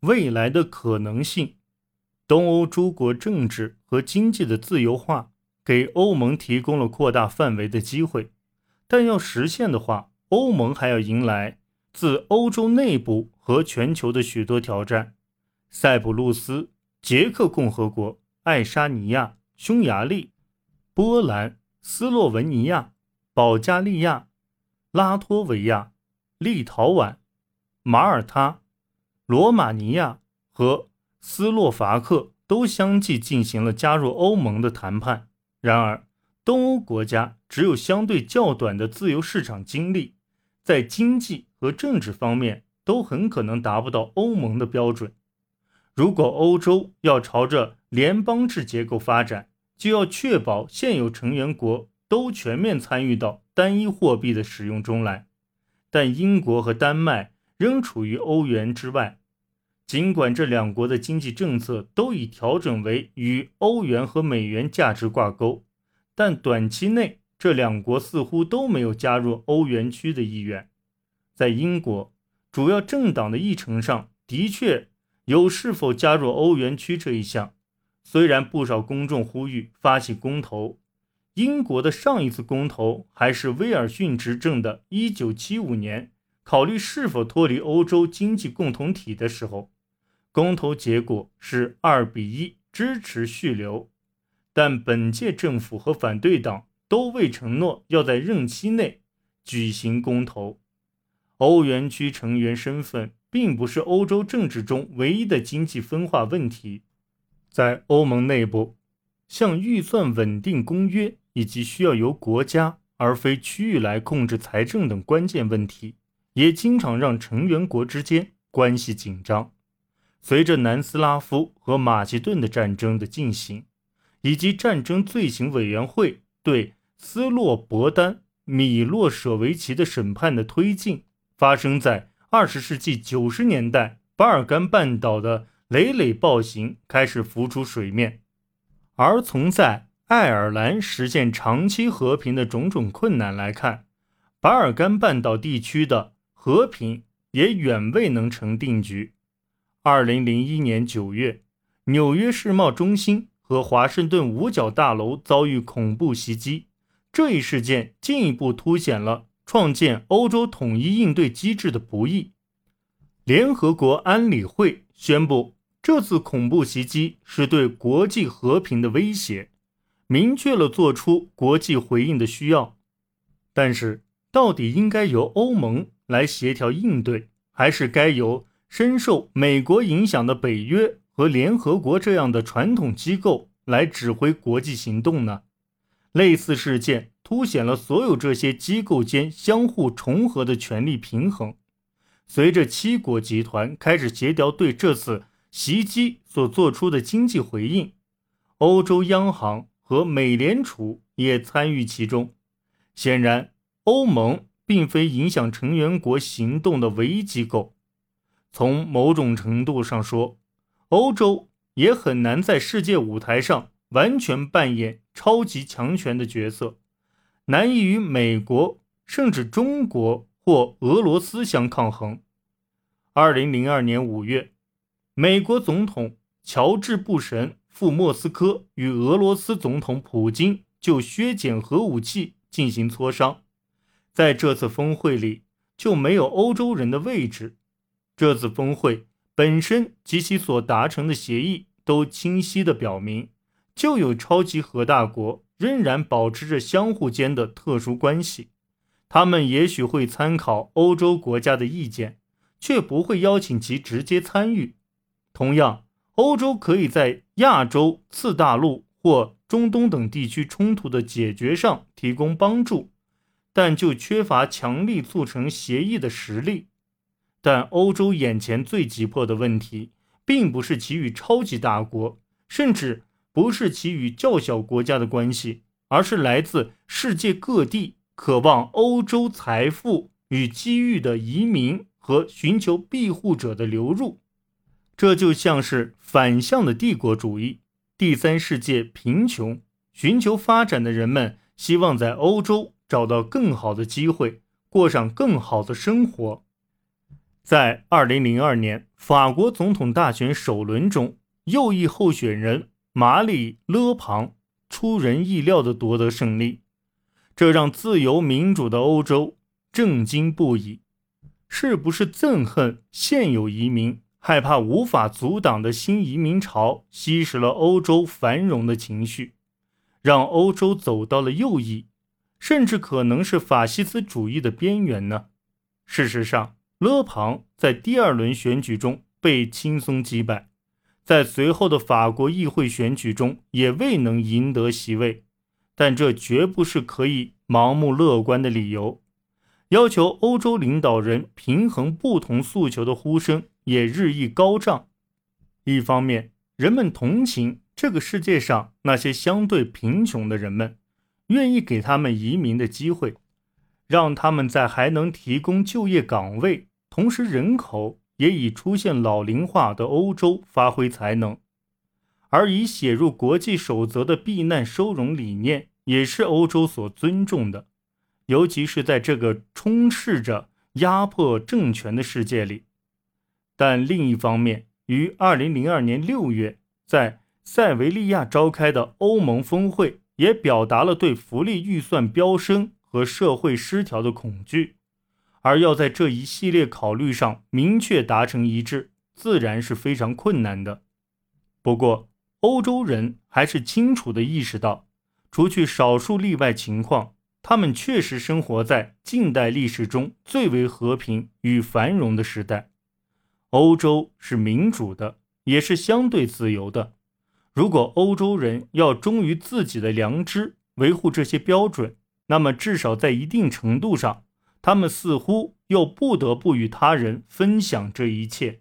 未来的可能性。东欧诸国政治和经济的自由化给欧盟提供了扩大范围的机会，但要实现的话，欧盟还要迎来自欧洲内部和全球的许多挑战。塞浦路斯、捷克共和国、爱沙尼亚、匈牙利、波兰、斯洛文尼亚、保加利亚、拉脱维亚、立陶宛、马耳他、罗马尼亚和斯洛伐克都相继进行了加入欧盟的谈判。然而，东欧国家只有相对较短的自由市场经历，在经济和政治方面都很可能达不到欧盟的标准。如果欧洲要朝着联邦制结构发展，就要确保现有成员国都全面参与到单一货币的使用中来。但英国和丹麦仍处于欧元之外，尽管这两国的经济政策都已调整为与欧元和美元价值挂钩，但短期内这两国似乎都没有加入欧元区的意愿。在英国，主要政党的议程上的确。有是否加入欧元区这一项，虽然不少公众呼吁发起公投，英国的上一次公投还是威尔逊执政的1975年，考虑是否脱离欧洲经济共同体的时候，公投结果是2比1支持续留，但本届政府和反对党都未承诺要在任期内举行公投，欧元区成员身份。并不是欧洲政治中唯一的经济分化问题，在欧盟内部，像预算稳定公约以及需要由国家而非区域来控制财政等关键问题，也经常让成员国之间关系紧张。随着南斯拉夫和马其顿的战争的进行，以及战争罪行委员会对斯洛伯丹米洛舍维奇的审判的推进，发生在。二十世纪九十年代，巴尔干半岛的累累暴行开始浮出水面，而从在爱尔兰实现长期和平的种种困难来看，巴尔干半岛地区的和平也远未能成定局。二零零一年九月，纽约世贸中心和华盛顿五角大楼遭遇恐怖袭击，这一事件进一步凸显了。创建欧洲统一应对机制的不易。联合国安理会宣布，这次恐怖袭击是对国际和平的威胁，明确了做出国际回应的需要。但是，到底应该由欧盟来协调应对，还是该由深受美国影响的北约和联合国这样的传统机构来指挥国际行动呢？类似事件。凸显了所有这些机构间相互重合的权力平衡。随着七国集团开始协调对这次袭击所做出的经济回应，欧洲央行和美联储也参与其中。显然，欧盟并非影响成员国行动的唯一机构。从某种程度上说，欧洲也很难在世界舞台上完全扮演超级强权的角色。难以与美国甚至中国或俄罗斯相抗衡。二零零二年五月，美国总统乔治·布什赴莫斯科与俄罗斯总统普京就削减核武器进行磋商。在这次峰会里，就没有欧洲人的位置。这次峰会本身及其所达成的协议都清晰地表明，就有超级核大国。仍然保持着相互间的特殊关系，他们也许会参考欧洲国家的意见，却不会邀请其直接参与。同样，欧洲可以在亚洲、次大陆或中东等地区冲突的解决上提供帮助，但就缺乏强力促成协议的实力。但欧洲眼前最急迫的问题，并不是其与超级大国，甚至。不是其与较小国家的关系，而是来自世界各地渴望欧洲财富与机遇的移民和寻求庇护者的流入。这就像是反向的帝国主义。第三世界贫穷、寻求发展的人们希望在欧洲找到更好的机会，过上更好的生活。在二零零二年法国总统大选首轮中，右翼候选人马里·勒庞出人意料地夺得胜利，这让自由民主的欧洲震惊不已。是不是憎恨现有移民，害怕无法阻挡的新移民潮吸食了欧洲繁荣的情绪，让欧洲走到了右翼，甚至可能是法西斯主义的边缘呢？事实上，勒庞在第二轮选举中被轻松击败，在随后的法国议会选举中也未能赢得席位，但这绝不是可以盲目乐观的理由。要求欧洲领导人平衡不同诉求的呼声也日益高涨。一方面，人们同情这个世界上那些相对贫穷的人们，愿意给他们移民的机会。让他们在还能提供就业岗位，同时人口也已出现老龄化的欧洲发挥才能，而已写入国际守则的避难收容理念也是欧洲所尊重的，尤其是在这个充斥着压迫政权的世界里。但另一方面，于二零零二年六月在塞维利亚召开的欧盟峰会也表达了对福利预算飙升。和社会失调的恐惧，而要在这一系列考虑上明确达成一致，自然是非常困难的。不过，欧洲人还是清楚地意识到，除去少数例外情况，他们确实生活在近代历史中最为和平与繁荣的时代。欧洲是民主的，也是相对自由的。如果欧洲人要忠于自己的良知，维护这些标准，那么，至少在一定程度上，他们似乎又不得不与他人分享这一切。